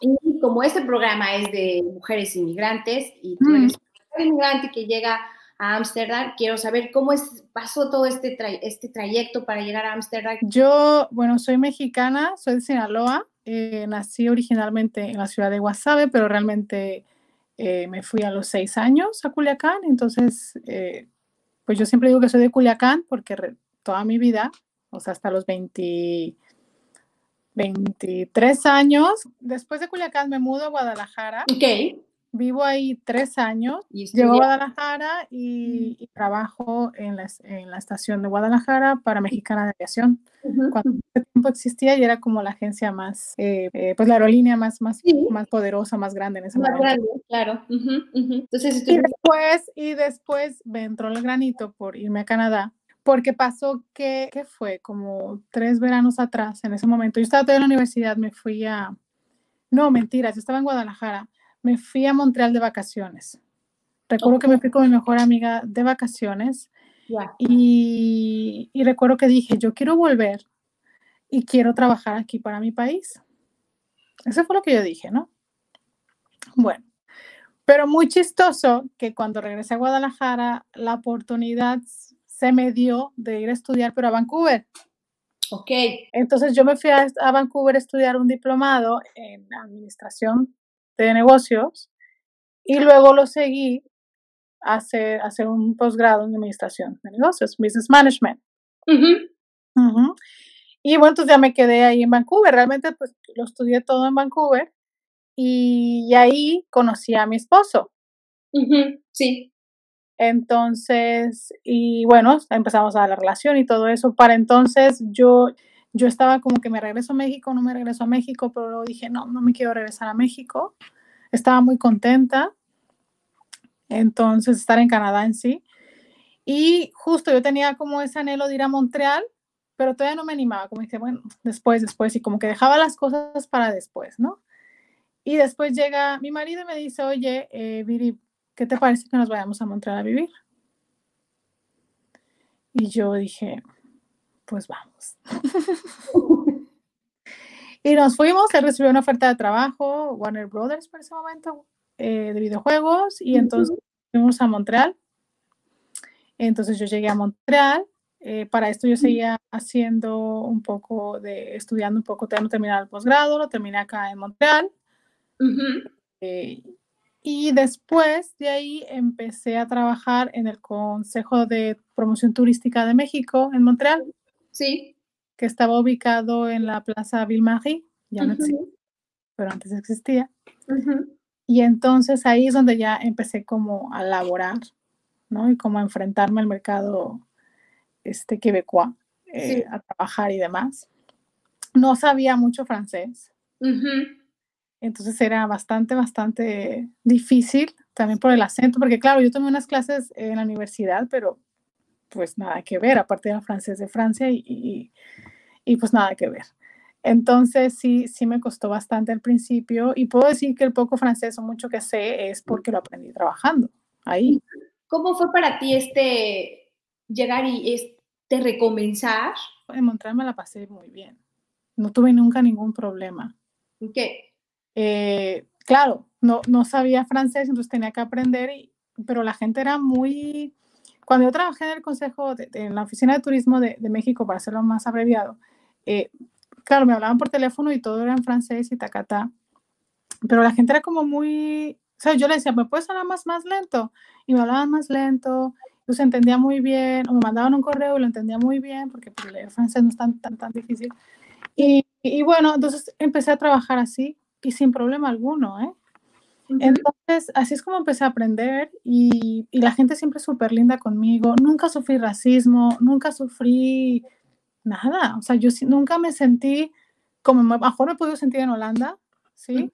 Y como este programa es de mujeres inmigrantes y tú eres una inmigrante que llega a Ámsterdam, quiero saber cómo es, pasó todo este, este trayecto para llegar a Ámsterdam. Yo, bueno, soy mexicana, soy de Sinaloa, eh, nací originalmente en la ciudad de Guasave, pero realmente eh, me fui a los seis años a Culiacán, entonces, eh, pues yo siempre digo que soy de Culiacán porque toda mi vida, o sea, hasta los 20, 23 años, después de Culiacán me mudo a Guadalajara. Ok. Vivo ahí tres años. Llego a Guadalajara y, trabajo en la, en la, estación de Guadalajara para Mexicana de Aviación. Cuando ese tiempo existía y era como la agencia más, eh, eh, pues la aerolínea más, más, más poderosa, más grande en ese más momento. Grande, claro. Entonces, y, después, y después me entró el granito por irme a Canadá porque pasó que, ¿qué fue? Como tres veranos atrás, en ese momento. Yo estaba todavía en la universidad, me fui a... No, mentiras, yo estaba en Guadalajara me fui a Montreal de vacaciones. Recuerdo que me fui con mi mejor amiga de vacaciones y, y, recuerdo que dije, yo quiero volver y quiero trabajar aquí para mi país. Eso fue lo que yo dije, ¿no? Bueno, pero muy chistoso que cuando regresé a Guadalajara, la oportunidad se me dio de ir a estudiar, pero a Vancouver. Ok. Entonces yo me fui a, a Vancouver a estudiar un diplomado en administración de negocios y luego lo seguí a hacer, hacer un posgrado en administración de negocios, business management. Y bueno, entonces ya me quedé ahí en Vancouver. Realmente pues lo estudié todo en Vancouver y, ahí conocí a mi esposo. Sí. Entonces, y bueno, empezamos a la relación y todo eso. Para entonces yo, yo estaba como que me regreso a México, no me regreso a México, pero luego dije, no, no me quiero regresar a México. Estaba muy contenta. Entonces, estar en Canadá en sí. Y justo yo tenía como ese anhelo de ir a Montreal, pero todavía no me animaba, como dije, bueno, después, después, y como que dejaba las cosas para después, ¿no? Y después llega mi marido y me dice, oye, eh, Viri, ¿qué te parece que nos vayamos a Montreal a vivir? Y yo dije, pues vamos. y nos fuimos, él recibió una oferta de trabajo, Warner Brothers por ese momento, eh, de videojuegos, y entonces fuimos a Montreal. Entonces yo llegué a Montreal. Eh, para esto yo seguía haciendo un poco de, estudiando un poco, no terminé el posgrado, lo terminé acá en Montreal. Eh, y después de ahí empecé a trabajar en el Consejo de Promoción Turística de México en Montreal. Sí. Que estaba ubicado en la Plaza Ville-Marie, ya no existe, pero antes existía. Y entonces ahí es donde ya empecé como a laborar, ¿no? Y como a enfrentarme al mercado este quebecois, eh, a trabajar y demás. No sabía mucho francés. Entonces era bastante, bastante difícil también por el acento, porque claro, yo tomé unas clases en la universidad, pero pues nada que ver, aparte del francés de Francia y, y, pues nada que ver. Entonces sí, sí me costó bastante al principio y puedo decir que el poco francés o mucho que sé es porque lo aprendí trabajando ahí. ¿Cómo fue para ti este llegar y este recomenzar? En Montreal me la pasé muy bien. No tuve nunca ningún problema. ¿Qué? Eh, claro, no, no sabía francés, entonces tenía que aprender, pero la gente era muy... Cuando yo trabajé en el Consejo, en la Oficina de Turismo de, México, para hacerlo más abreviado, eh, claro, me hablaban por teléfono y todo era en francés y tacatá, pero la gente era como muy... O sea, yo le decía, ¿me puedes hablar más, más lento? Y me hablaban más lento, yo se entendía muy bien, o me mandaban un correo y lo entendía muy bien, porque pues, leer francés no es tan, tan, tan difícil. Y, y, bueno, entonces empecé a trabajar así, y sin problema alguno, ¿eh? Entonces, así es como empecé a aprender y, y la gente siempre súper linda conmigo. Nunca sufrí racismo, nunca sufrí nada. O sea, yo nunca me sentí como mejor me he podido sentir en Holanda, ¿sí?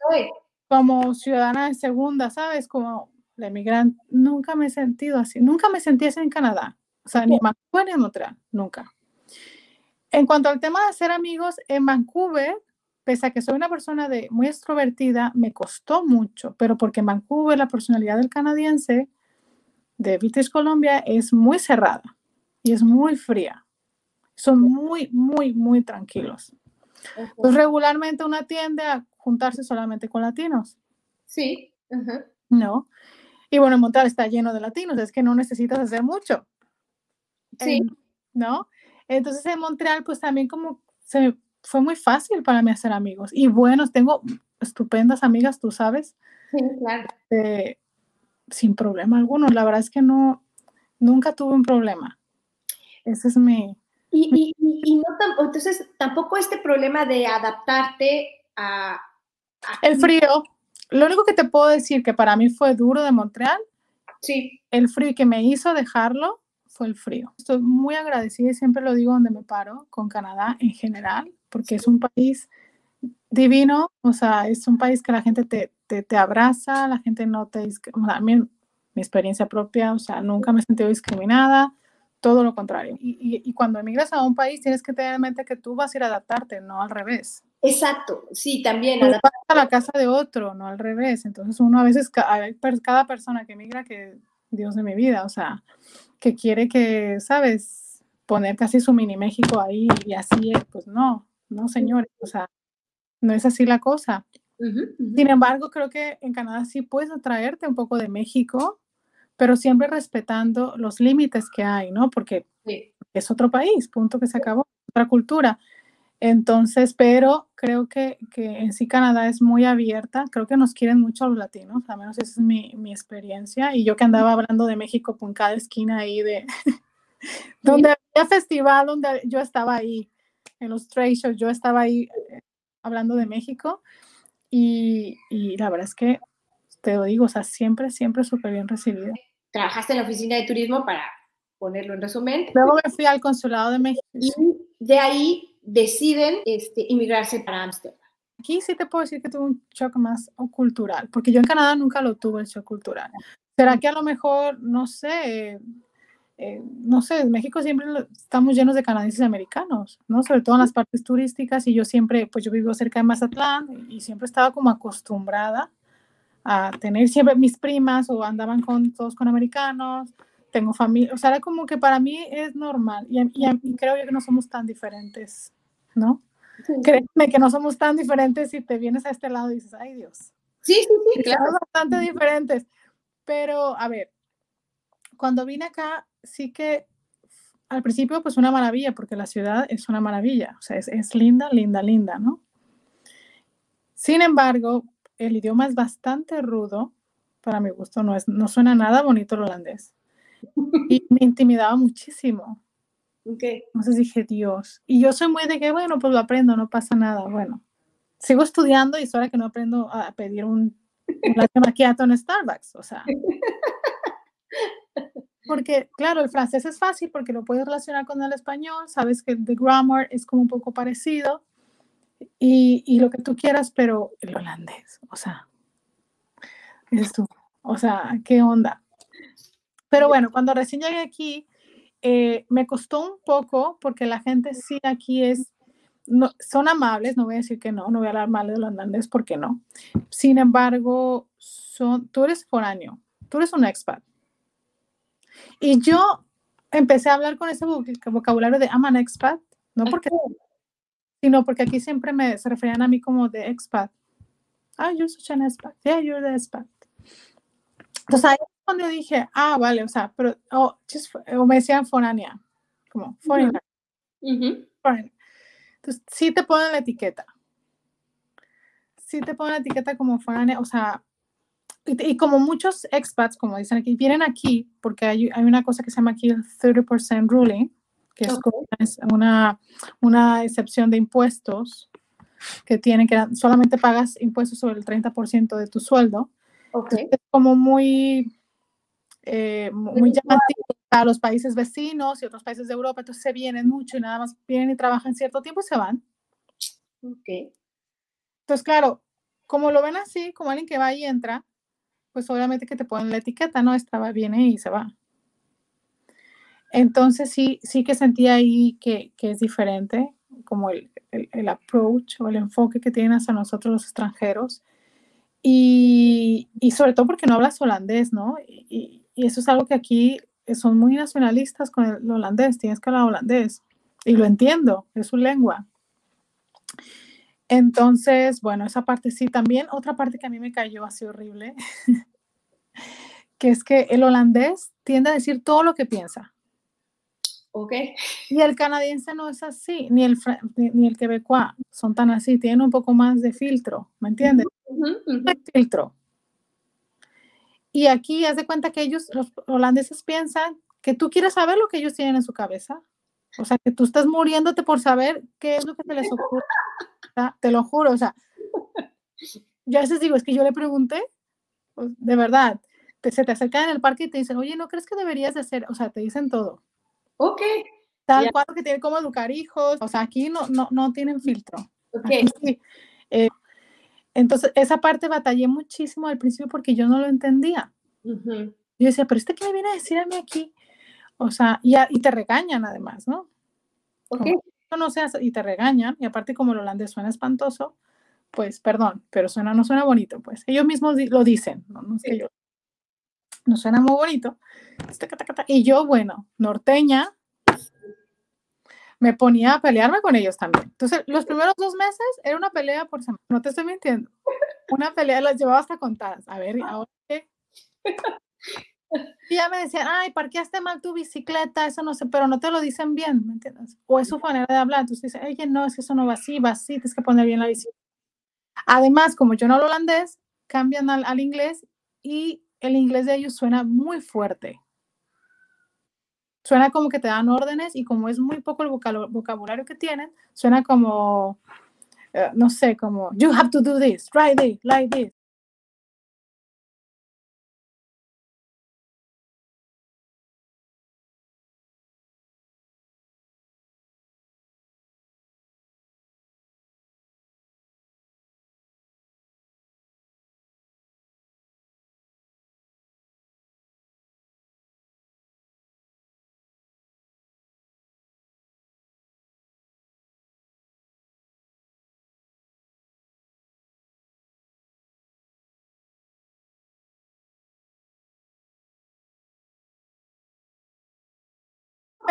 Como ciudadana de segunda, ¿sabes? Como la emigrante. Nunca me he sentido así. Nunca me sentí así en Canadá. O sea, ni en Vancouver ni en Montreal. Nunca. En cuanto al tema de hacer amigos, en Vancouver pese a que soy una persona de, muy extrovertida, me costó mucho, pero porque en Vancouver la personalidad del canadiense de British Columbia es muy cerrada y es muy fría. Son muy, muy, muy tranquilos. Pues regularmente una tiende a juntarse solamente con latinos. Sí. ¿No? Y bueno, Montreal está lleno de latinos, es que no necesitas hacer mucho. Sí. ¿No? Entonces en Montreal, pues también como se fue muy fácil para mí hacer amigos. Y bueno, tengo estupendas amigas, tú sabes. Sí, claro. sin problema alguno. La verdad es que no, nunca tuve un problema. Ese es mi... Y, y, no entonces tampoco este problema de adaptarte a, El frío. Lo único que te puedo decir que para mí fue duro de Montreal. Sí. El frío que me hizo dejarlo fue el frío. Estoy muy agradecida y siempre lo digo donde me paro, con Canadá en general, porque es un país divino, o sea, es un país que la gente te, te, te abraza, la gente no te... O sea, mi, mi experiencia propia, o sea, nunca me he sentido discriminada, todo lo contrario. Y, y, cuando emigras a un país tienes que tener en mente que tú vas a ir a adaptarte, no al revés. Exacto, sí, también. Vas a la casa de otro, no al revés. Entonces uno a veces, cada persona que emigra, que Dios de mi vida, o sea, que quiere que, ¿sabes? Poner casi su mini México ahí y así, pues no, no, señores, o sea, no es así la cosa. Sin embargo, creo que en Canadá sí puedes atraerte un poco de México, pero siempre respetando los límites que hay, ¿no? Porque es otro país, punto que se acabó, otra cultura. Entonces, pero creo que, que, en sí Canadá es muy abierta, creo que nos quieren mucho a los latinos, al menos esa es mi, mi experiencia. Y yo que andaba hablando de México por cada esquina ahí de donde había festival, donde yo estaba ahí, en los trade shows, yo estaba ahí eh, hablando de México. Y, y la verdad es que te lo digo, o sea, siempre, siempre súper bien recibida. Trabajaste en la oficina de turismo para ponerlo en resumen. Luego me fui al consulado de México. Y de ahí deciden este, inmigrarse para Ámsterdam. Aquí sí te puedo decir que tuve un shock más cultural, porque yo en Canadá nunca lo tuve el shock cultural. ¿Será que a lo mejor, no sé, eh, no sé, en México siempre estamos llenos de canadienses y americanos, ¿no? Sobre todo en las partes turísticas y yo siempre, pues yo vivo cerca de Mazatlán y siempre estaba como acostumbrada a tener siempre mis primas o andaban con todos con americanos, tengo familia, o sea, era como que para mí es normal y, y, creo yo que no somos tan diferentes, ¿no? Créeme que no somos tan diferentes si te vienes a este lado y dices, ay Dios. Sí, sí, sí, claro. Somos bastante diferentes, pero a ver, cuando vine acá, sí que al principio pues una maravilla, porque la ciudad es una maravilla, o sea, es, es linda, linda, linda, ¿no? Sin embargo, el idioma es bastante rudo, para mi gusto, no, es, no suena nada bonito el holandés. Y me intimidaba muchísimo. Okay. Entonces dije, Dios. Y yo soy muy de que, bueno, pues lo aprendo, no pasa nada. Bueno, sigo estudiando y es hora que no aprendo a pedir un, un latte macchiato en Starbucks. O sea. Porque, claro, el francés es fácil porque lo puedes relacionar con el español, sabes que el grammar es como un poco parecido y, lo que tú quieras, pero el holandés, o sea, es o sea, ¿qué onda? Pero bueno, cuando recién llegué aquí, eh, me costó un poco porque la gente sí aquí es, no, son amables, no voy a decir que no, no voy a hablar mal de los holandeses porque no. Sin embargo, son, tú eres foráneo, tú eres un expat. Y yo empecé a hablar con ese vocabulario de I'm an expat, no porque, sino porque aquí siempre me se referían a mí como de expat. Ah, you're such an expat. Yeah, you're the expat. Entonces ahí cuando dije, ah, vale, o sea, pero, oh, just, o me decían foránea, como foreigner. Entonces, sí te ponen la etiqueta. Sí te ponen la etiqueta como foránea, o sea, y, como muchos expats, como dicen aquí, vienen aquí porque hay, hay una cosa que se llama aquí el 30% ruling, que es, una, una excepción de impuestos que tienen que solamente pagas impuestos sobre el 30% de tu sueldo. Okay. Es como muy eh, muy llamativo a los países vecinos y otros países de Europa, entonces se vienen mucho y nada más vienen y trabajan cierto tiempo y se van. Ok. Entonces, claro, como lo ven así, como alguien que va y entra, pues obviamente que te ponen la etiqueta, ¿no? Esta viene y se va. Entonces sí, sí que sentí ahí que, que es diferente, como el, el, el, approach o el enfoque que tienen hacia nosotros los extranjeros. Y, y, sobre todo porque no hablas holandés, ¿no? Y, y eso es algo que aquí son muy nacionalistas con el holandés, tienes que hablar holandés. Y lo entiendo, es su lengua. Entonces, bueno, esa parte sí. También otra parte que a mí me cayó así horrible, que es que el holandés tiende a decir todo lo que piensa. Ok. Y el canadiense no es así, ni el, ni, el quebecois son tan así, tienen un poco más de filtro, ¿me entiendes? Filtro. Y aquí haz de cuenta que ellos, los holandeses, piensan que tú quieres saber lo que ellos tienen en su cabeza. O sea, que tú estás muriéndote por saber qué es lo que se les ocurre. te lo juro, o sea, yo a veces digo, es que yo le pregunté, pues, de verdad, se te acercan en el parque y te dicen, oye, ¿no crees que deberías de hacer? O sea, te dicen todo. Ok. Tal cual que tiene cómo educar hijos. O sea, aquí no, no, no tienen filtro. Ok. Eh, entonces, esa parte batallé muchísimo al principio porque yo no lo entendía. Yo decía, pero este que me viene a decir a mí aquí. O sea, y, y te regañan además, ¿no? Ok. no seas, y te regañan, y aparte como el holandés suena espantoso, pues perdón, pero suena, no suena bonito, pues ellos mismos lo dicen, no, no sé yo, no suena muy bonito. Este, y yo, bueno, norteña, me ponía a pelearme con ellos también. Entonces, los primeros dos meses era una pelea por semana, no te estoy mintiendo. Una pelea las llevaba hasta contadas. A ver, ahora qué. Y ya me decían, ay, parqueaste mal tu bicicleta, eso no sé, pero no te lo dicen bien, ¿me entiendes? O es su manera de hablar. Entonces dice, oye, no, es que eso no va así, va así, tienes que poner bien la bicicleta. Además, como yo no hablo holandés, cambian al, al inglés y el inglés de ellos suena muy fuerte. Suena como que te dan órdenes y como es muy poco el vocabulario que tienen, suena como, eh, no sé, como, you have to do this, right this, like this.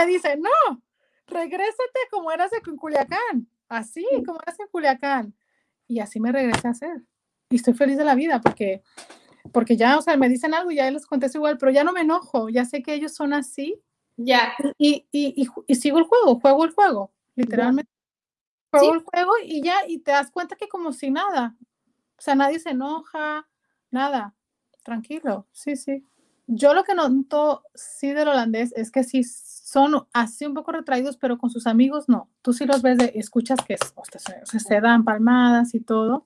Me dice, no, regrésate como eras en Culiacán, así como eras en Culiacán. Y así me regresé a hacer. Y estoy feliz de la vida porque, porque ya, o sea, me dicen algo y ya les contesto igual, pero ya no me enojo, ya sé que ellos son así. Ya. Y, y, y, sigo el juego, juego el juego, literalmente. Juego el juego y ya, y te das cuenta que como si nada. O sea, nadie se enoja, nada. Tranquilo, sí, sí. Yo lo que noto sí del holandés es que sí son así un poco retraídos, pero con sus amigos no. Tú sí los ves, de, escuchas que se, dan palmadas y todo.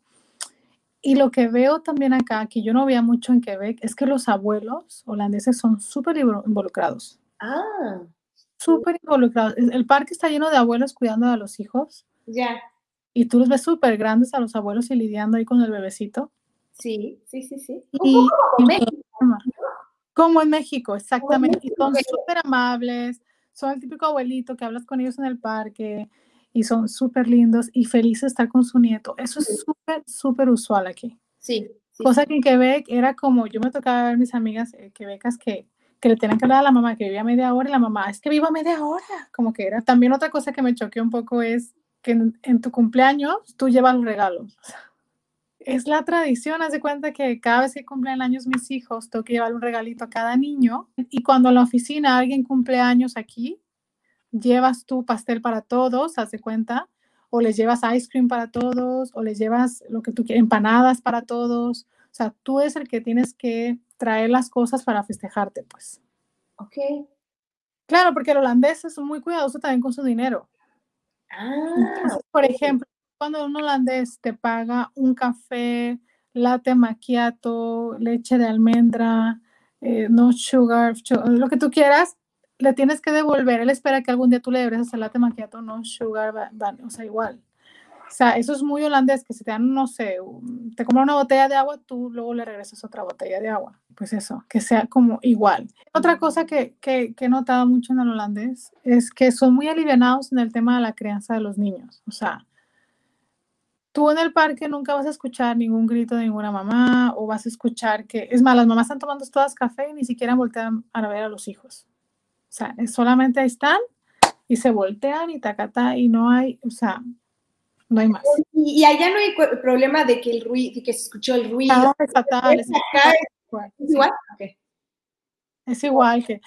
Y lo que veo también acá, que yo no veía mucho en Quebec, es que los abuelos holandeses son súper involucrados. Ah. Súper involucrados. El parque está lleno de abuelos cuidando a los hijos. Ya. Y tú los ves súper grandes a los abuelos y lidiando ahí con el bebecito. Sí, sí, sí, sí. Y, como en México, exactamente. Y son súper amables, son el típico abuelito que hablas con ellos en el parque y son súper lindos y felices de estar con su nieto. Eso es súper, súper usual aquí. Sí, Cosa que en Quebec era como, yo me tocaba ver mis amigas eh, quebecas que, que le tenían que hablar a la mamá que vivía media hora y la mamá, es que vivo media hora, como que era. También otra cosa que me choqueó un poco es que en, en tu cumpleaños tú llevas los regalos es la tradición, haz de cuenta que cada vez que cumplen años mis hijos, tengo que llevar un regalito a cada niño. Y cuando en la oficina alguien cumple años aquí, llevas tu pastel para todos, haz de cuenta, o les llevas ice cream para todos, o les llevas lo que tú quieras, empanadas para todos. O sea, tú es el que tienes que traer las cosas para festejarte, pues. Ok. Claro, porque el holandés es muy cuidadoso también con su dinero. Ah, por ejemplo, cuando un holandés te paga un café, latte macchiato, leche de almendra, eh, no sugar, lo que tú quieras, le tienes que devolver. Él espera que algún día tú le debes el latte macchiato, no sugar, o sea, igual. O sea, eso es muy holandés, que si te dan, no sé, te compran una botella de agua, tú luego le regresas otra botella de agua. Pues eso, que sea como igual. Otra cosa que, que, que he notado mucho en el holandés es que son muy alivianados en el tema de la crianza de los niños. O sea, tú en el parque nunca vas a escuchar ningún grito de ninguna mamá o vas a escuchar que, es más, las mamás están tomando todas café y ni siquiera voltean a ver a los hijos. O sea, solamente ahí están y se voltean y tacata y no hay, o sea, no hay más. Y, allá no hay problema de que el ruido, que se escuchó el ruido. Es fatal. Es, igual. Es igual que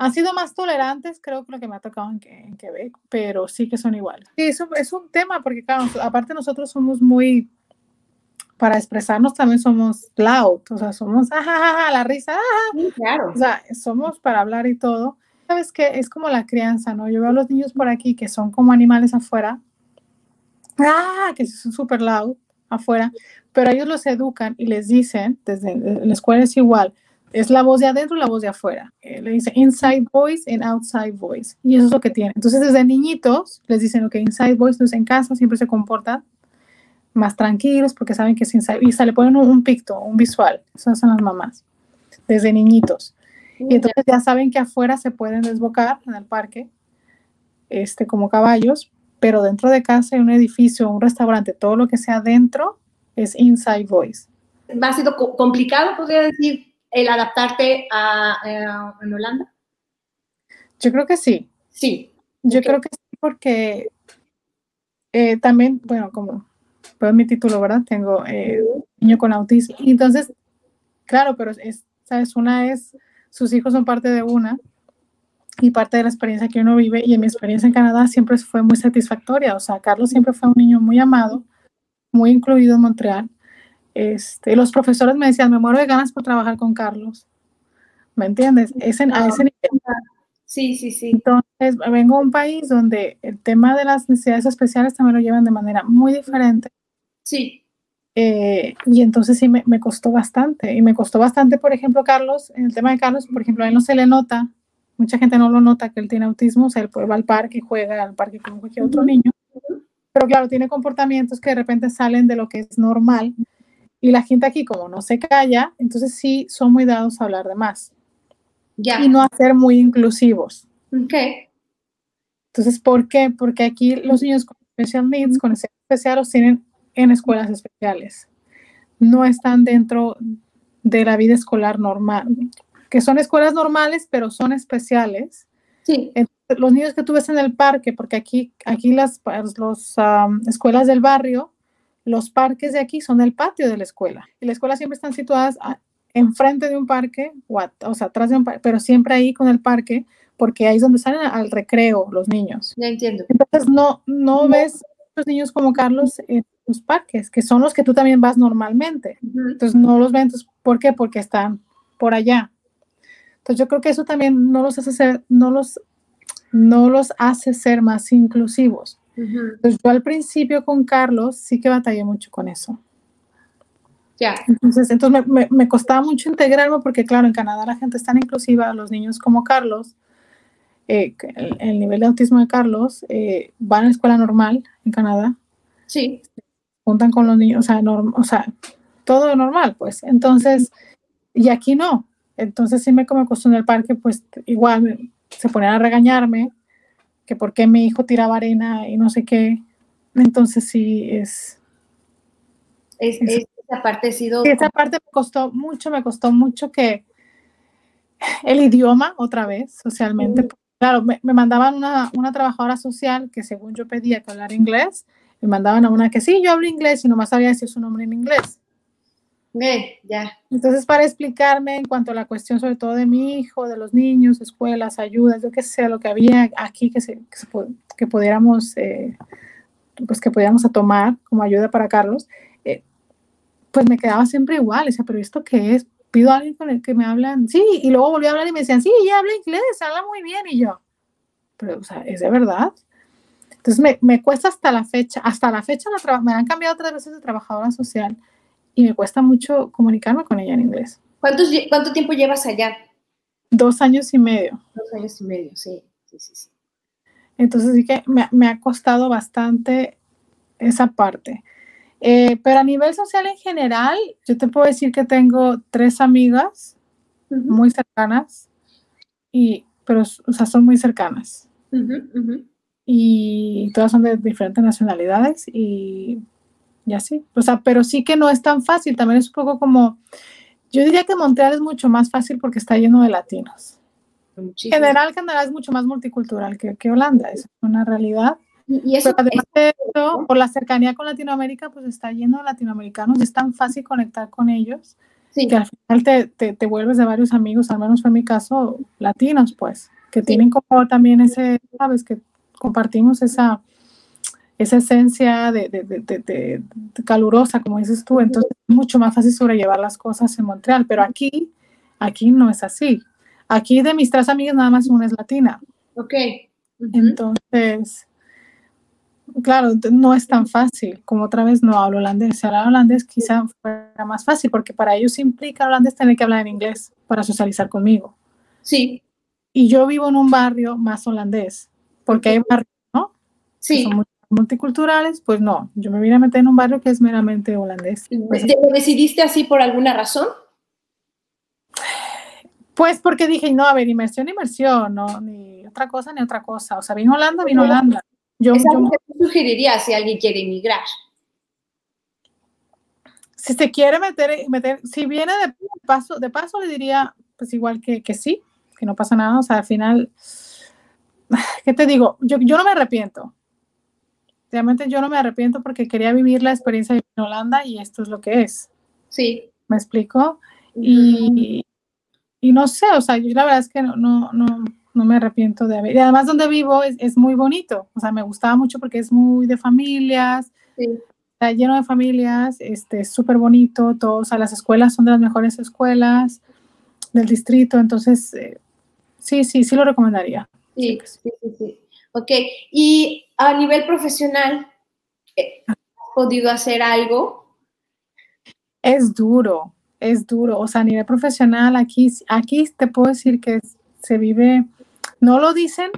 han sido más tolerantes, creo que lo que me ha tocado en, Quebec, pero sí que son iguales. Sí, eso es un tema, porque claro, aparte nosotros somos muy, para expresarnos también somos loud, o sea, somos, ah, la risa, claro. O sea, somos para hablar y todo. Sabes que es como la crianza, ¿no? Yo veo a los niños por aquí que son como animales afuera, ah, que son súper loud afuera, pero ellos los educan y les dicen, desde la escuela es igual, es la voz de adentro y la voz de afuera. Eh, le dice inside voice and outside voice. Y eso es lo que tiene. Entonces, desde niñitos les dicen, ok, inside voice, entonces en casa siempre se comportan más tranquilos porque saben que es inside. Y se le ponen un, picto, un visual. Esas son las mamás. Desde niñitos. Y entonces ya saben que afuera se pueden desbocar en el parque, este, como caballos, pero dentro de casa hay un edificio, un restaurante, todo lo que sea dentro es inside voice. ¿Ha sido complicado, podría decir, el adaptarte a, eh, en Holanda? Yo creo que sí. Sí. Yo creo que sí porque eh, también, bueno, como veo mi título, ¿verdad? Tengo eh, niño con autismo. Entonces, claro, pero es, ¿sabes? Una es, sus hijos son parte de una y parte de la experiencia que uno vive y en mi experiencia en Canadá siempre fue muy satisfactoria. O sea, Carlos siempre fue un niño muy amado, muy incluido en Montreal este, los profesores me decían, me muero de ganas por trabajar con Carlos. ¿Me entiendes? Es a ese nivel. Sí, sí, sí. Entonces, vengo a un país donde el tema de las necesidades especiales también lo llevan de manera muy diferente. Sí. Eh, y entonces sí me, me, costó bastante. Y me costó bastante, por ejemplo, Carlos, en el tema de Carlos, por ejemplo, a él no se le nota, mucha gente no lo nota que él tiene autismo, o sea, él va al parque, juega al parque como cualquier otro niño. Pero claro, tiene comportamientos que de repente salen de lo que es normal y la gente aquí, como no se calla, entonces sí son muy dados a hablar de más. Ya. Y no a ser muy inclusivos. Ok. Entonces, ¿por qué? Porque aquí los niños con special needs, con necesidades los tienen en escuelas especiales. No están dentro de la vida escolar normal, que son escuelas normales, pero son especiales. Sí. los niños que tú ves en el parque, porque aquí, aquí las los, escuelas del barrio los parques de aquí son el patio de la escuela. Y la escuela siempre están situadas enfrente de un parque, o, sea, atrás de un parque, pero siempre ahí con el parque, porque ahí es donde salen al recreo los niños. Ya entiendo. Entonces no, no, ves los niños como Carlos en los parques, que son los que tú también vas normalmente. Entonces no los ven, ¿por qué? Porque están por allá. Entonces yo creo que eso también no los hace ser, no los, no los hace ser más inclusivos. Entonces, yo al principio con Carlos sí que batallé mucho con eso. Ya. Entonces, entonces me, me, costaba mucho integrarme porque, claro, en Canadá la gente es tan inclusiva, los niños como Carlos, eh, el, nivel de autismo de Carlos, eh, van a la escuela normal en Canadá. Sí. Juntan con los niños, o sea, o sea, todo normal, pues. Entonces, y aquí no. Entonces, sí me como en el parque, pues igual se ponían a regañarme que por qué mi hijo tiraba arena y no sé qué. Entonces sí es... es, esa parte ha sido... esa parte me costó mucho, me costó mucho que el idioma otra vez, socialmente. Claro, me, mandaban una, una, trabajadora social que según yo pedía que hablar inglés, me mandaban a una que sí, yo hablo inglés y nomás sabía decir su nombre en inglés ya. Entonces, para explicarme en cuanto a la cuestión sobre todo de mi hijo, de los niños, escuelas, ayudas, yo qué sé, lo que había aquí que, se, que, pudiéramos, eh, pues que pudiéramos tomar como ayuda para Carlos, eh, pues me quedaba siempre igual, decía, pero ¿esto qué es? Pido a alguien con el que me hablan, sí, y luego volví a hablar y me decían, sí, ya habla inglés, habla muy bien, y yo, pero, o sea, ¿es de verdad? Entonces me, me cuesta hasta la fecha, hasta la fecha me han cambiado tres veces de trabajadora social, y me cuesta mucho comunicarme con ella en inglés. ¿Cuánto tiempo llevas allá? Dos años y medio. Dos años y medio, sí. sí, sí, Entonces sí que me, ha costado bastante esa parte. Eh, pero a nivel social en general, yo te puedo decir que tengo tres amigas muy cercanas, y, pero o sea, son muy cercanas. Y todas son de diferentes nacionalidades y y así. O sea, pero sí que no es tan fácil, también es un poco como, yo diría que Montreal es mucho más fácil porque está lleno de latinos. En general, Canadá es mucho más multicultural que, que Holanda, es una realidad. Y eso, Pero además de eso, por la cercanía con Latinoamérica, pues está lleno de latinoamericanos, es tan fácil conectar con ellos que al final te, te, te, vuelves de varios amigos, al menos fue mi caso, latinos, pues, que tienen como también ese, sabes, que compartimos esa, esa esencia de, de, de, calurosa, como dices tú, entonces es mucho más fácil sobrellevar las cosas en Montreal, pero aquí, aquí no es así. Aquí de mis tres amigas nada más una es latina. Ok. Entonces, claro, no es tan fácil, como otra vez no hablo holandés. Si hablar holandés quizá fuera más fácil, porque para ellos implica holandés tener que hablar en inglés para socializar conmigo. Sí. Y yo vivo en un barrio más holandés, porque hay barrios, ¿no? Sí. son multiculturales, pues no, yo me vine a meter en un barrio que es meramente holandés. Pues, ¿Decidiste así por alguna razón? Pues porque dije, no, a ver, inmersión, inmersión, no, ni otra cosa, ni otra cosa. O sea, vino Holanda, vino Holanda. Yo, ¿Es algo que sugerirías si alguien quiere emigrar? Si se quiere meter, meter, si viene de paso, de paso le diría, pues igual que, que sí, que no pasa nada. O sea, al final, ¿qué te digo? Yo, yo no me arrepiento. Realmente yo no me arrepiento porque quería vivir la experiencia en Holanda y esto es lo que es. Sí. ¿Me explico? Y, y no sé, o sea, yo la verdad es que no, no, no, no me arrepiento de haber. Y además donde vivo es, es, muy bonito, o sea, me gustaba mucho porque es muy de familias, sí. está lleno de familias, este, es súper bonito, todos, o sea, las escuelas son de las mejores escuelas del distrito, entonces, eh, sí, sí, sí lo recomendaría. Sí, sí, sí, sí. Ok, y a nivel profesional, eh, ¿has podido hacer algo? Es duro, es duro. O sea, a nivel profesional, aquí, aquí te puedo decir que se vive, no lo dicen,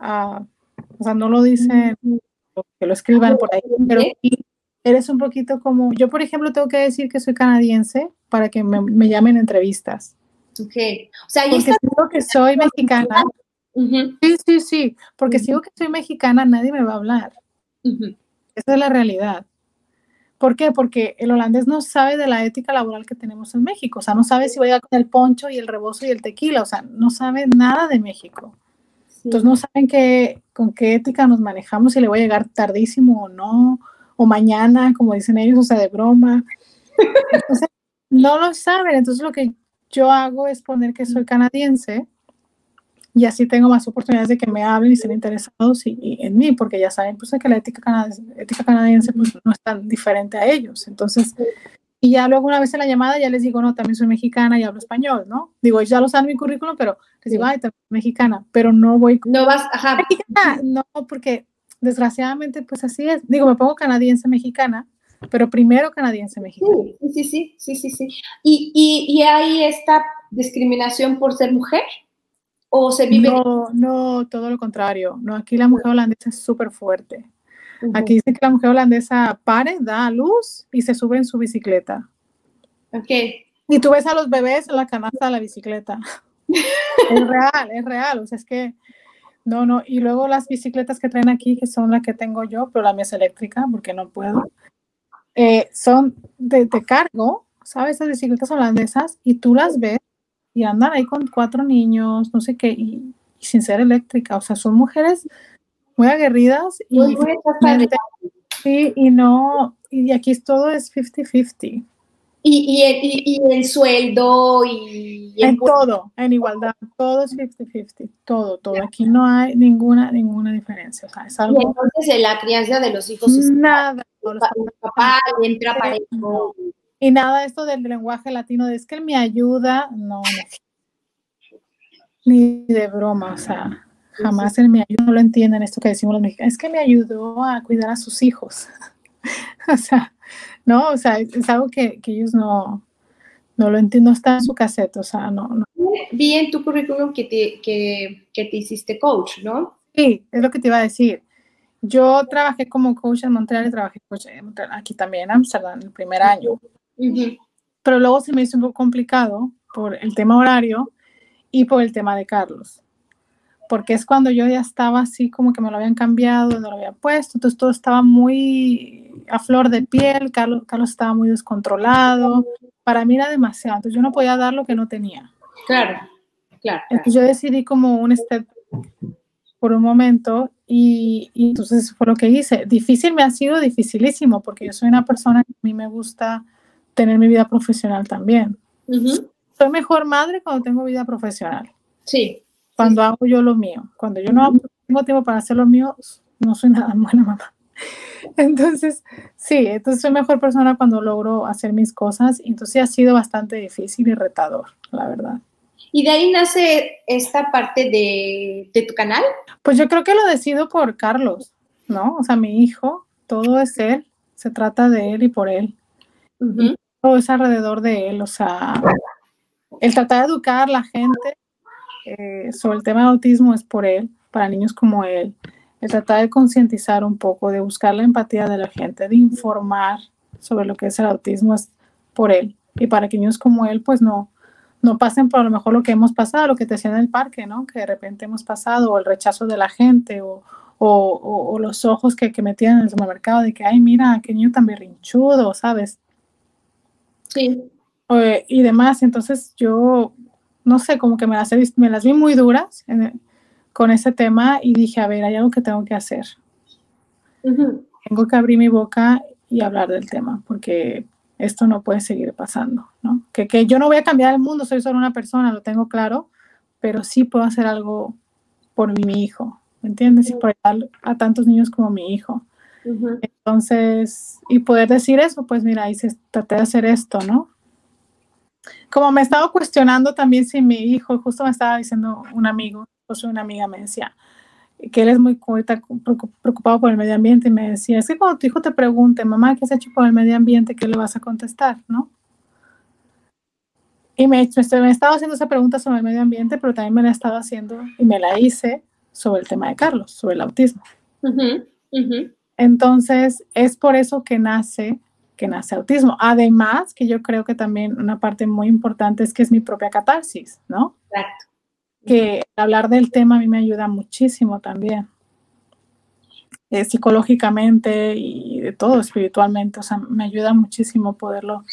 uh, o sea, no lo dicen, que lo escriban por ahí, pero eres un poquito como, yo por ejemplo tengo que decir que soy canadiense para que me, me llamen entrevistas. Ok, o sea, si digo que soy mexicana, uh -huh. sí, sí, sí, porque uh -huh. si digo que soy mexicana, nadie me va a hablar. Uh -huh. Esa es la realidad. ¿Por qué? Porque el holandés no sabe de la ética laboral que tenemos en México. O sea, no sabe si voy a con el poncho y el rebozo y el tequila. O sea, no sabe nada de México. Sí. Entonces no saben qué, con qué ética nos manejamos, si le voy a llegar tardísimo o no, o mañana, como dicen ellos, o sea, de broma. Entonces, no lo saben. Entonces lo que yo hago es poner que soy canadiense y así tengo más oportunidades de que me hablen y estén interesados y, y en mí, porque ya saben pues, que la ética canadiense, ética canadiense pues, no es tan diferente a ellos. Entonces, y ya luego una vez en la llamada ya les digo, no, también soy mexicana y hablo español, ¿no? Digo, ya lo saben mi currículum, pero les digo, ay, también soy mexicana, pero no voy. No vas, ajá. Mexicana, no, porque desgraciadamente pues así es. Digo, me pongo canadiense mexicana, pero primero canadiense mexicana. Sí, sí, sí, sí, sí, sí. ¿Y, y, y hay esta discriminación por ser mujer? ¿O se vive? No, no, todo lo contrario. No, aquí la mujer holandesa es súper fuerte. Uh -huh. Aquí dice que la mujer holandesa pare, da a luz y se sube en su bicicleta. Ok. Y tú ves a los bebés en la canasta de la bicicleta. es real, es real. O sea, es que, no, no. Y luego las bicicletas que traen aquí, que son las que tengo yo, pero la mía es eléctrica porque no puedo, eh, son de, de cargo, ¿sabes? Esas bicicletas holandesas y tú las ves y andan ahí con cuatro niños, no sé qué, y, y sin ser eléctrica. O sea, son mujeres muy aguerridas y, muy sí, y no, y aquí todo es 50-50. Y, y, y, y, el sueldo y, en todo, en igualdad, todo es 50-50, todo, todo. Aquí no hay ninguna, ninguna diferencia. O sea, es algo... Y entonces la crianza de los hijos nada. El papá entra parejo. Y nada esto del lenguaje latino, de es que él me ayuda, no, no. Ni de broma, o sea, jamás él me ayuda, no lo entienden esto que decimos los mexicanos, es que me ayudó a cuidar a sus hijos. o sea, no, o sea, es algo que, que ellos no, no lo entienden, no está en su cassette, o sea, no. no. Vi en tu currículum que te, que, que te hiciste coach, ¿no? Sí, es lo que te iba a decir. Yo trabajé como coach en Montreal y trabajé coach en Montreal, aquí también en Amsterdam el primer año. Uh -huh. Pero luego se me hizo un poco complicado por el tema horario y por el tema de Carlos. porque es cuando yo ya estaba así como que me lo habían cambiado, no lo había puesto, entonces todo estaba muy a flor de piel, Carlos, Carlos estaba muy descontrolado, para mí era demasiado, entonces yo no podía dar lo que no tenía. Claro, claro. Entonces yo decidí como un step por un momento y, y, entonces fue lo que hice. Difícil me ha sido dificilísimo porque yo soy una persona que a mí me gusta tener mi vida profesional también. Soy mejor madre cuando tengo vida profesional. Sí. Cuando hago yo lo mío. Cuando yo no tengo tiempo para hacer lo mío, no soy nada buena mamá. Entonces, sí, entonces soy mejor persona cuando logro hacer mis cosas. Entonces ha sido bastante difícil y retador, la verdad. ¿Y de ahí nace esta parte de, de, tu canal? Pues yo creo que lo decido por Carlos, ¿no? O sea, mi hijo, todo es él, se trata de él y por él. Todo es alrededor de él, o sea, el tratar de educar a la gente eh, sobre el tema de autismo es por él, para niños como él. El tratar de concientizar un poco, de buscar la empatía de la gente, de informar sobre lo que es el autismo es por él. Y para que niños como él, pues no, no pasen por a lo mejor lo que hemos pasado, lo que te decía en el parque, ¿no? Que de repente hemos pasado, o el rechazo de la gente, o, o, los ojos que, que metían en el supermercado de que, ay, mira, qué niño tan berrinchudo, ¿sabes? Sí. y demás. Entonces yo, no sé, como que me las, me las vi muy duras con ese tema y dije, a ver, hay algo que tengo que hacer. Tengo que abrir mi boca y hablar del tema, porque esto no puede seguir pasando, ¿no? Que, que yo no voy a cambiar el mundo, soy solo una persona, lo tengo claro, pero sí puedo hacer algo por mi, hijo, ¿me entiendes? Y por ayudar a tantos niños como mi hijo. Entonces, y poder decir eso, pues mira, se traté de hacer esto, ¿no? Como me estaba cuestionando también si mi hijo, justo me estaba diciendo un amigo, o sea, una amiga me decía que él es muy preocupado por el medio ambiente y me decía, es que cuando tu hijo te pregunte, mamá, ¿qué has hecho por el medio ambiente? ¿Qué le vas a contestar? ¿No? Y me, me, me estaba haciendo esa pregunta sobre el medio ambiente, pero también me la estaba haciendo y me la hice sobre el tema de Carlos, sobre el autismo. Entonces, es por eso que nace, que nace autismo. Además, que yo creo que también una parte muy importante es que es mi propia catarsis, ¿no? Exacto. Que hablar del tema a mí me ayuda muchísimo también. Eh, psicológicamente y de todo, espiritualmente, o sea, me ayuda muchísimo poderlo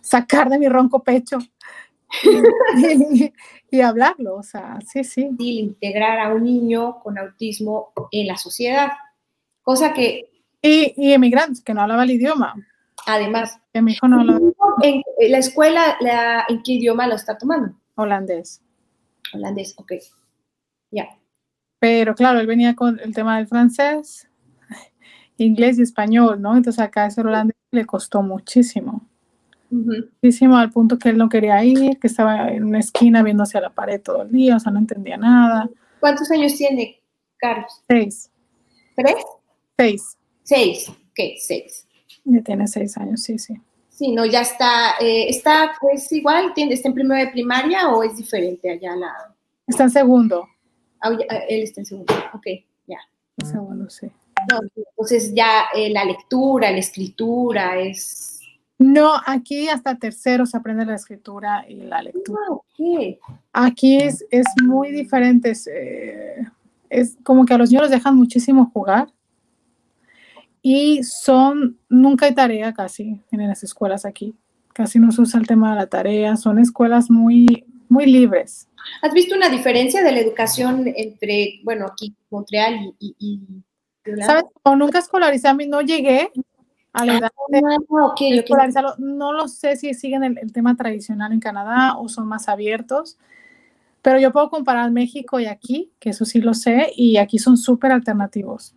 sacar de mi ronco pecho y, y, hablarlo, o sea, sí, sí. Y integrar a un niño con autismo en la sociedad cosa que... Y, y emigrantes, que no hablaba el idioma. Además. Que mi hijo no hablaba. En, la escuela, la, ¿en qué idioma lo está tomando? Holandés. Holandés, ok. Ya. Pero claro, él venía con el tema del francés, inglés y español, ¿no? Entonces acá ese holandés le costó muchísimo. Muchísimo al punto que él no quería ir, que estaba en una esquina viendo hacia la pared todo el día, o sea, no entendía nada. ¿Cuántos años tiene Carlos? Seis. ¿Tres? Seis. Seis, ok, seis. Ya tiene seis años, sí, sí. Sí, no, ya está, eh, está pues igual, ¿está en primero de primaria o es diferente allá la...? Está en segundo. Ah, él está en segundo, ok, ya. En segundo, sí. No, entonces ya eh, la lectura, la escritura es... No, aquí hasta tercero se aprende la escritura y la lectura. Ah, okay. Aquí es, es muy diferente, es, eh, es como que a los niños los dejan muchísimo jugar y son, nunca hay tarea casi en las escuelas aquí. Casi no se usa el tema de la tarea, son escuelas muy, muy libres. ¿Has visto una diferencia de la educación entre, bueno, aquí Montreal y... y, ¿Sabes? O nunca escolarizé, a mí no llegué a la edad de ah, okay, escolarizarlo. No lo sé si siguen el, el, tema tradicional en Canadá o son más abiertos, pero yo puedo comparar México y aquí, que eso sí lo sé, y aquí son súper alternativos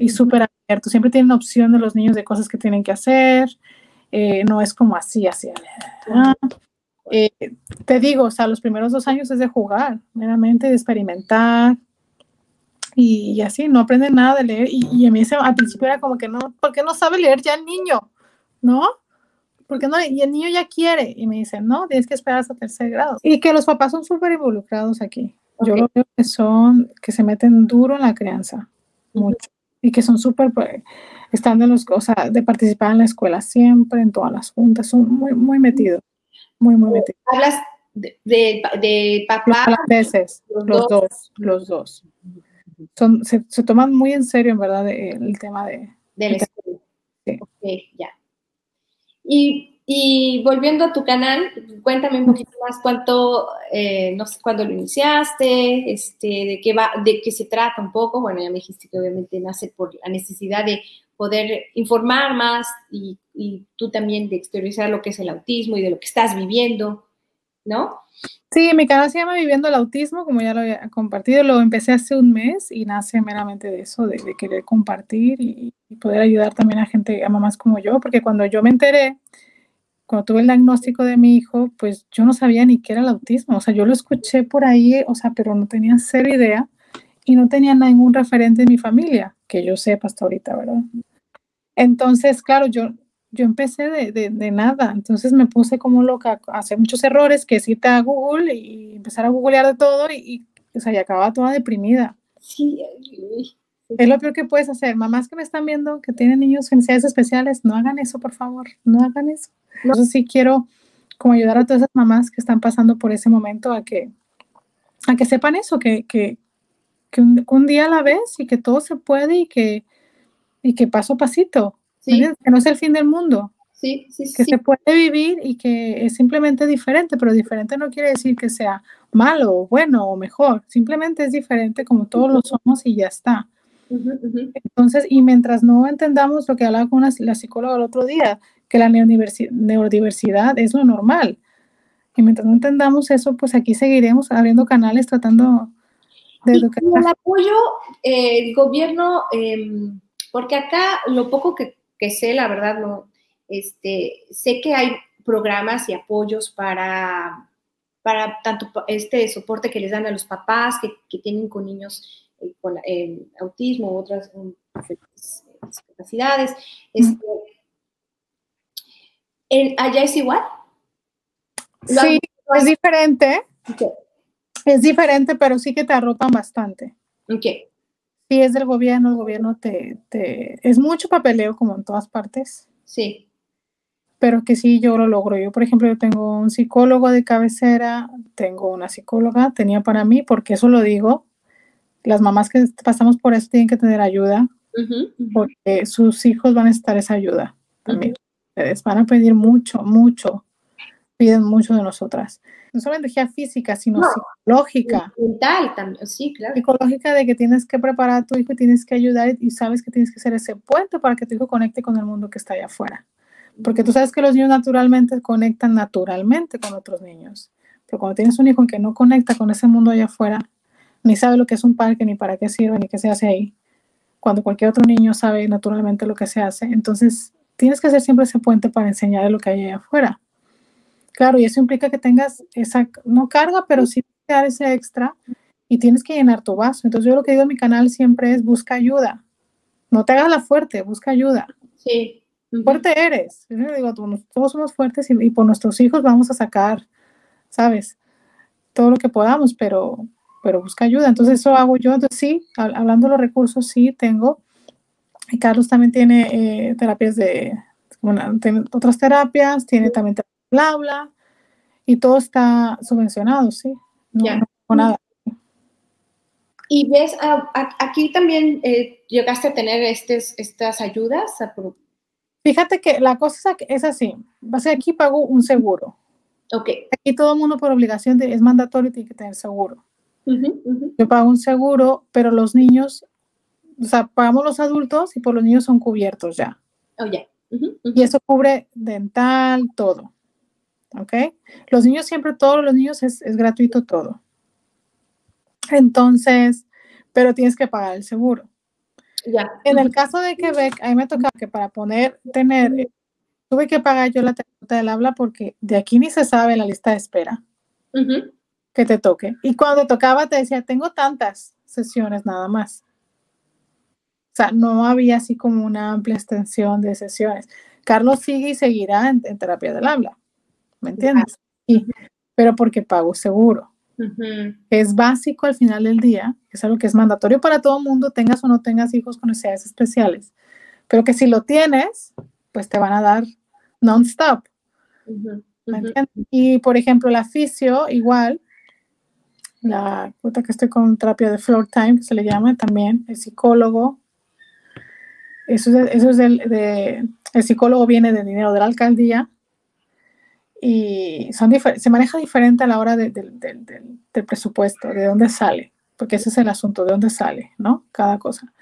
y súper Siempre tienen opción de los niños de cosas que tienen que hacer. Eh, no es como así, así. Eh, te digo, o sea, los primeros dos años es de jugar, meramente de experimentar. Y, así, no aprenden nada de leer. Y, a mí al principio era como que no, ¿por qué no sabe leer ya el niño? ¿No? Porque no, y el niño ya quiere. Y me dicen, no, tienes que esperar hasta tercer grado. Y que los papás son súper involucrados aquí. Yo lo veo que son, que se meten duro en la crianza, mucho y que son súper, pues, están de los, o sea, de participar en la escuela siempre, en todas las juntas, son muy, muy metidos, muy, muy metidos. ¿Hablas de, de, papá. Los, los dos, los dos. Son, se, se, toman muy en serio, en verdad, el tema de... Del estudio. Sí. Ya. Y, y, volviendo a tu canal, cuéntame un poquito más cuánto, eh, no sé, cuándo lo iniciaste, este, de qué va, de qué se trata un poco. Bueno, ya me dijiste que obviamente nace por la necesidad de poder informar más y, y tú también de exteriorizar lo que es el autismo y de lo que estás viviendo, ¿no? Sí, mi canal se llama Viviendo el Autismo, como ya lo había compartido, lo empecé hace un mes y nace meramente de eso, de, querer compartir y, y, poder ayudar también a gente, a mamás como yo, porque cuando yo me enteré, cuando tuve el diagnóstico de mi hijo, pues yo no sabía ni qué era el autismo, o sea, yo lo escuché por ahí, o sea, pero no tenía cero idea y no tenía ningún referente en mi familia, que yo sepa hasta ahorita, ¿verdad? Entonces, claro, yo yo empecé de, de, de, nada, entonces me puse como loca a hacer muchos errores, que irte a Google y empezar a googlear de todo y, y o sea, y acababa toda deprimida. Sí, es lo peor que puedes hacer. Mamás que me están viendo, que tienen niños con necesidades especiales, no hagan eso, por favor, no hagan eso. No. Entonces sí quiero como ayudar a todas esas mamás que están pasando por ese momento a que, a que sepan eso, que, que, que un, un, día a la vez y que todo se puede y que, y que paso a pasito Sí. Que no es el fin del mundo. Sí, sí, que se puede vivir y que es simplemente diferente, pero diferente no quiere decir que sea malo, bueno o mejor, simplemente es diferente como todos lo somos y ya está. Uh -huh, uh -huh. Entonces, y mientras no entendamos lo que hablaba con una, la psicóloga el otro día, que la neurodiversidad es lo normal, y mientras no entendamos eso, pues aquí seguiremos abriendo canales tratando de educar. Y el apoyo, eh, el gobierno, eh, porque acá lo poco que que sé, la verdad, no, este, sé que hay programas y apoyos para, para tanto este soporte que les dan a los papás que, que tienen con niños con eh, autismo otras um, discapacidades. Este, ¿el, ¿Allá es igual? Sí, es diferente. Okay. Es diferente, pero sí que te arropan bastante. Okay si es del gobierno, el gobierno te, te, es mucho papeleo como en todas partes. Sí. Pero que sí, yo lo logro. Yo, por ejemplo, yo tengo un psicólogo de cabecera, tengo una psicóloga, tenía para mí, porque eso lo digo, las mamás que pasamos por eso tienen que tener ayuda, uh -huh, uh -huh. porque sus hijos van a estar esa ayuda también. Les van a pedir mucho, mucho, piden mucho de nosotras no solo energía física, sino no, psicológica. Mental también, sí, claro. Psicológica de que tienes que preparar a tu hijo y tienes que ayudar y sabes que tienes que ser ese puente para que tu hijo conecte con el mundo que está allá afuera. Porque tú sabes que los niños naturalmente conectan naturalmente con otros niños. Pero cuando tienes un hijo que no conecta con ese mundo allá afuera, ni sabe lo que es un parque, ni para qué sirve, ni qué se hace ahí, cuando cualquier otro niño sabe naturalmente lo que se hace, entonces tienes que hacer siempre ese puente para enseñarle lo que hay allá afuera. Claro, y eso implica que tengas esa, no carga, pero sí dar ese extra y tienes que llenar tu vaso. Entonces yo lo que digo en mi canal siempre es busca ayuda. No te hagas la fuerte, busca ayuda. Sí. Fuerte eres. Yo digo, todos somos fuertes y, y, por nuestros hijos vamos a sacar, ¿sabes? Todo lo que podamos, pero, pero busca ayuda. Entonces eso hago yo. Entonces sí, hablando de los recursos, sí tengo. Y Carlos también tiene eh, terapias de, bueno, tiene otras terapias, tiene también terapias habla y todo está subvencionado, ¿sí? No, yeah. no nada. Y ves, uh, aquí también eh, llegaste a tener estes, estas ayudas. Fíjate que la cosa es así. Aquí pago un seguro. Ok. Aquí todo el mundo por obligación de, es mandatorio tiene que tener seguro. Uh -huh, uh -huh. Yo pago un seguro, pero los niños, o sea, pagamos los adultos y por los niños son cubiertos ya. Oh. Yeah. Uh -huh, y eso cubre dental, todo. ¿ok? Los niños siempre, todos los niños es, es, gratuito todo. Entonces, pero tienes que pagar el seguro. Ya. En el caso de Quebec, a mí me tocaba que para poner, tener, tuve que pagar yo la terapeuta del habla porque de aquí ni se sabe la lista de espera uh -huh. Que te toque. Y cuando tocaba te decía, tengo tantas sesiones nada más. O sea, no había así como una amplia extensión de sesiones. Carlos sigue y seguirá en, en terapia del habla. ¿me entiendes? Sí, pero porque pago seguro. Uh -huh. Es básico al final del día, es algo que es mandatorio para todo mundo, tengas o no tengas hijos con necesidades especiales, pero que si lo tienes, pues te van a dar non-stop. Uh -huh. Y por ejemplo, la fisio, igual, la puta que estoy con terapia de floor time, que se le llama también, el psicólogo. Eso es, eso es el psicólogo viene de dinero de la alcaldía y son se maneja diferente a la hora de, del presupuesto, de dónde sale, porque ese es el asunto, de dónde sale, ¿no? Cada cosa.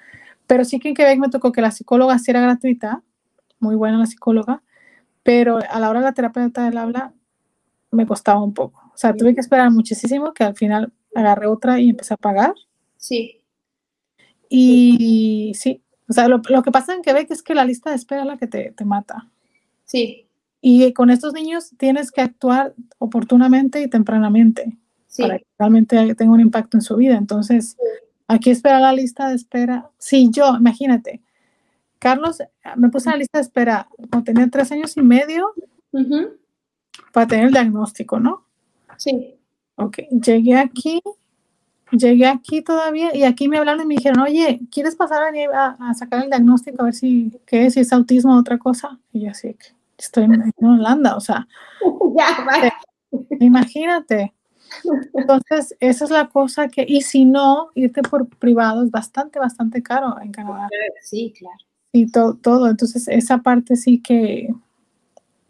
Pero sí que en Quebec me tocó que la psicóloga sí era gratuita, muy buena la psicóloga, pero a la hora de la terapeuta del habla me costaba un poco. O sea, tuve que esperar muchísimo que al final agarré otra y empecé a pagar. Sí. Y sí, o sea, lo, que pasa en Quebec es que la lista de espera es la que te, te mata. Sí. Y con estos niños tienes que actuar oportunamente y tempranamente para que realmente tenga un impacto en su vida. Entonces, aquí espera la lista de espera. Sí, yo, imagínate, Carlos, me puse en la lista de espera cuando tenía tres años y medio para tener el diagnóstico, ¿no? Sí. Ok, llegué aquí, llegué aquí todavía y aquí me hablaron y me dijeron, oye, ¿quieres pasar a, a sacar el diagnóstico a ver si, ¿qué es? Si es autismo o otra cosa? Y yo así, estoy en, Holanda, o sea. ya, Imagínate. Entonces, esa es la cosa que, y si no, irte por privado es bastante, bastante caro en Canadá. Sí, claro. Y todo, todo. Entonces, esa parte sí que,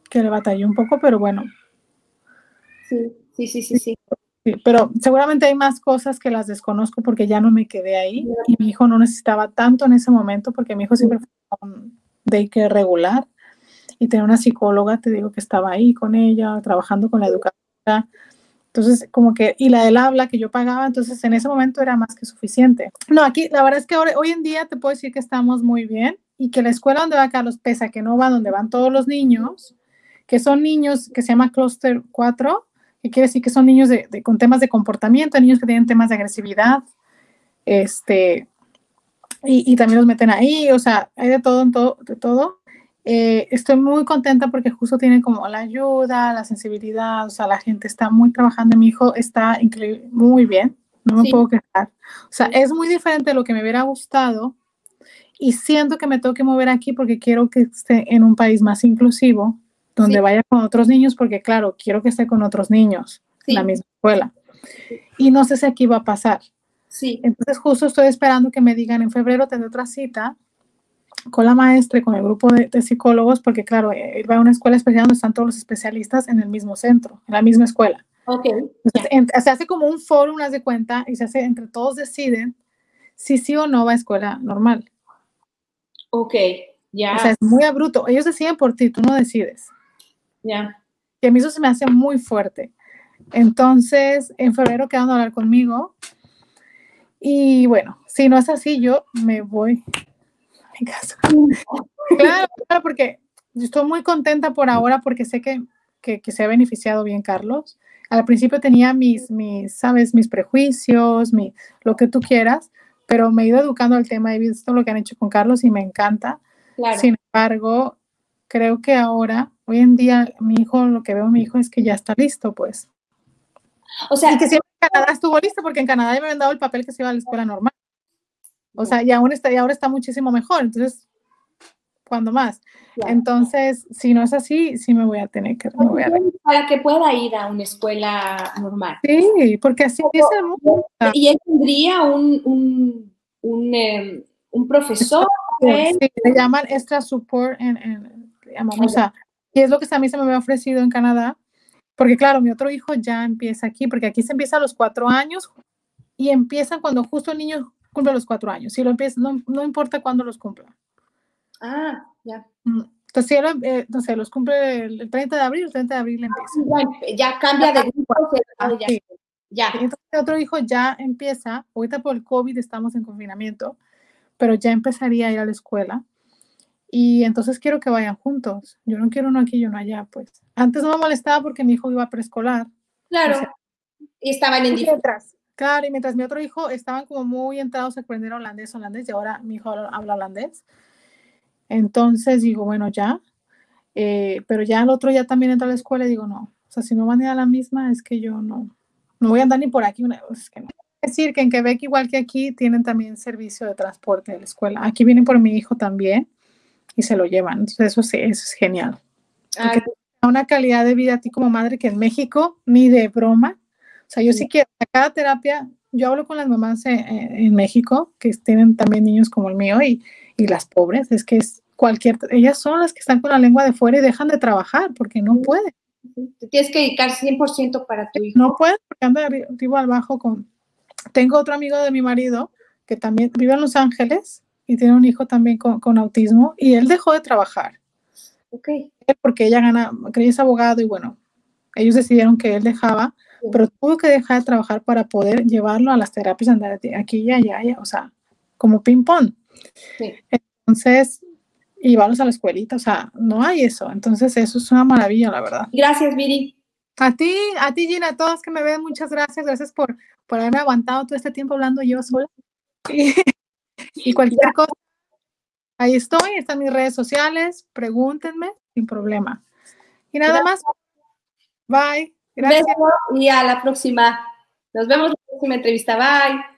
que le batallé un poco, pero bueno. Sí, sí, sí, sí, sí. pero seguramente hay más cosas que las desconozco porque ya no me quedé ahí y mi hijo no necesitaba tanto en ese momento porque mi hijo siempre fue un que regular y tenía una psicóloga, te digo que estaba ahí con ella, trabajando con la educación. Entonces, como que, y la del habla que yo pagaba, entonces en ese momento era más que suficiente. No, aquí la verdad es que hoy en día te puedo decir que estamos muy bien y que la escuela donde va Carlos, pese a que no va donde van todos los niños, que son niños que se llama Cluster 4, que quiere decir que son niños de, con temas de comportamiento, niños que tienen temas de agresividad, este, y, y, también los meten ahí, o sea, hay de todo, todo, de todo. Eh, estoy muy contenta porque justo tiene como la ayuda, la sensibilidad, o sea, la gente está muy trabajando. Mi hijo está muy bien, no me puedo quejar. O sea, es muy diferente de lo que me hubiera gustado y siento que me tengo que mover aquí porque quiero que esté en un país más inclusivo, donde vaya con otros niños, porque claro, quiero que esté con otros niños en la misma escuela. Y no sé si aquí va a pasar. Sí. Entonces justo estoy esperando que me digan en febrero tendré otra cita con la maestra y con el grupo de, psicólogos, porque claro, él va a una escuela especial donde están todos los especialistas en el mismo centro, en la misma escuela. Ok. se hace como un foro, unas de cuenta, y se hace, entre todos deciden si sí o no va a escuela normal. Ok, ya. O sea, es muy abrupto. Ellos deciden por ti, tú no decides. Y a mí eso se me hace muy fuerte. Entonces, en febrero quedan a hablar conmigo. Y bueno, si no es así, yo me voy casa. Claro, claro, porque estoy muy contenta por ahora porque sé que, que, se ha beneficiado bien Carlos. Al principio tenía mis, mis sabes, mis prejuicios, mi, lo que tú quieras, pero me he ido educando al tema, he visto lo que han hecho con Carlos y me encanta. Sin embargo, creo que ahora, hoy en día, mi hijo, lo que veo mi hijo es que ya está listo, pues. O sea, y que siempre en Canadá estuvo listo, porque en Canadá ya me habían dado el papel que se iba a la escuela normal. O sea, y aún está, y ahora está muchísimo mejor. Entonces, ¿cuándo más? Entonces, si no es así, sí me voy a tener que... Para que pueda ir a una escuela normal. Sí, porque así es el mundo. Y él tendría un, un, un, em, un profesor. Sí, le llaman extra support en, en llamamos a, y es lo que a mí se me ha ofrecido en Canadá, porque claro, mi otro hijo ya empieza aquí, porque aquí se empieza a los cuatro años y empiezan cuando justo el niño cumple los cuatro años. Si lo empieza, no, no importa cuándo los cumpla. Ah, ya. Mm, entonces, si él, eh, no sé, los cumple el 30 de abril, el 30 de abril empieza. Ya, cambia de grupo. Ah, ya. Entonces, otro hijo ya empieza, ahorita por el COVID estamos en confinamiento, pero ya empezaría a ir a la escuela. Y entonces quiero que vayan juntos. Yo no quiero uno aquí y uno allá, pues. Antes no me molestaba porque mi hijo iba a preescolar. Claro. y estaban en diferentes. Claro, y mientras mi otro hijo estaban como muy entrados a aprender holandés, holandés, y ahora mi hijo habla holandés. Entonces digo, bueno, ya. Eh, pero ya el otro ya también entra a la escuela y digo, no. O sea, si no van a ir a la misma, es que yo no, no voy a andar ni por aquí. es que no. Es decir, que en Quebec, igual que aquí, tienen también servicio de transporte de la escuela. Aquí vienen por mi hijo también y se lo llevan. Entonces, eso sí, eso es genial. una calidad de vida a ti como madre que en México ni de broma. O sea, yo sí, quiero, cada terapia, yo hablo con las mamás en, México que tienen también niños como el mío y, y las pobres, es que es cualquier, ellas son las que están con la lengua de fuera y dejan de trabajar porque no pueden. tienes que dedicar 100% para tu hijo. No pueden porque anda arriba al bajo con... Tengo otro amigo de mi marido que también vive en Los Ángeles y tiene un hijo también con, con autismo y él dejó de trabajar. Ok. Porque ella gana, que es abogado y bueno, ellos decidieron que él dejaba, pero tuvo que dejar de trabajar para poder llevarlo a las terapias andar aquí y allá, o sea, como ping-pong. Sí. Entonces, y vamos a la escuelita, o sea, no hay eso. Entonces, eso es una maravilla, la verdad. Gracias, Viri. A ti, a ti, Gina, a todos que me ven, muchas gracias. Gracias por, por haberme aguantado todo este tiempo hablando yo sola. Y, cualquier cosa, ahí estoy, están mis redes sociales, pregúntenme sin problema. Y nada más. Bye. Gracias. y a la próxima. Nos vemos en la próxima entrevista. Bye.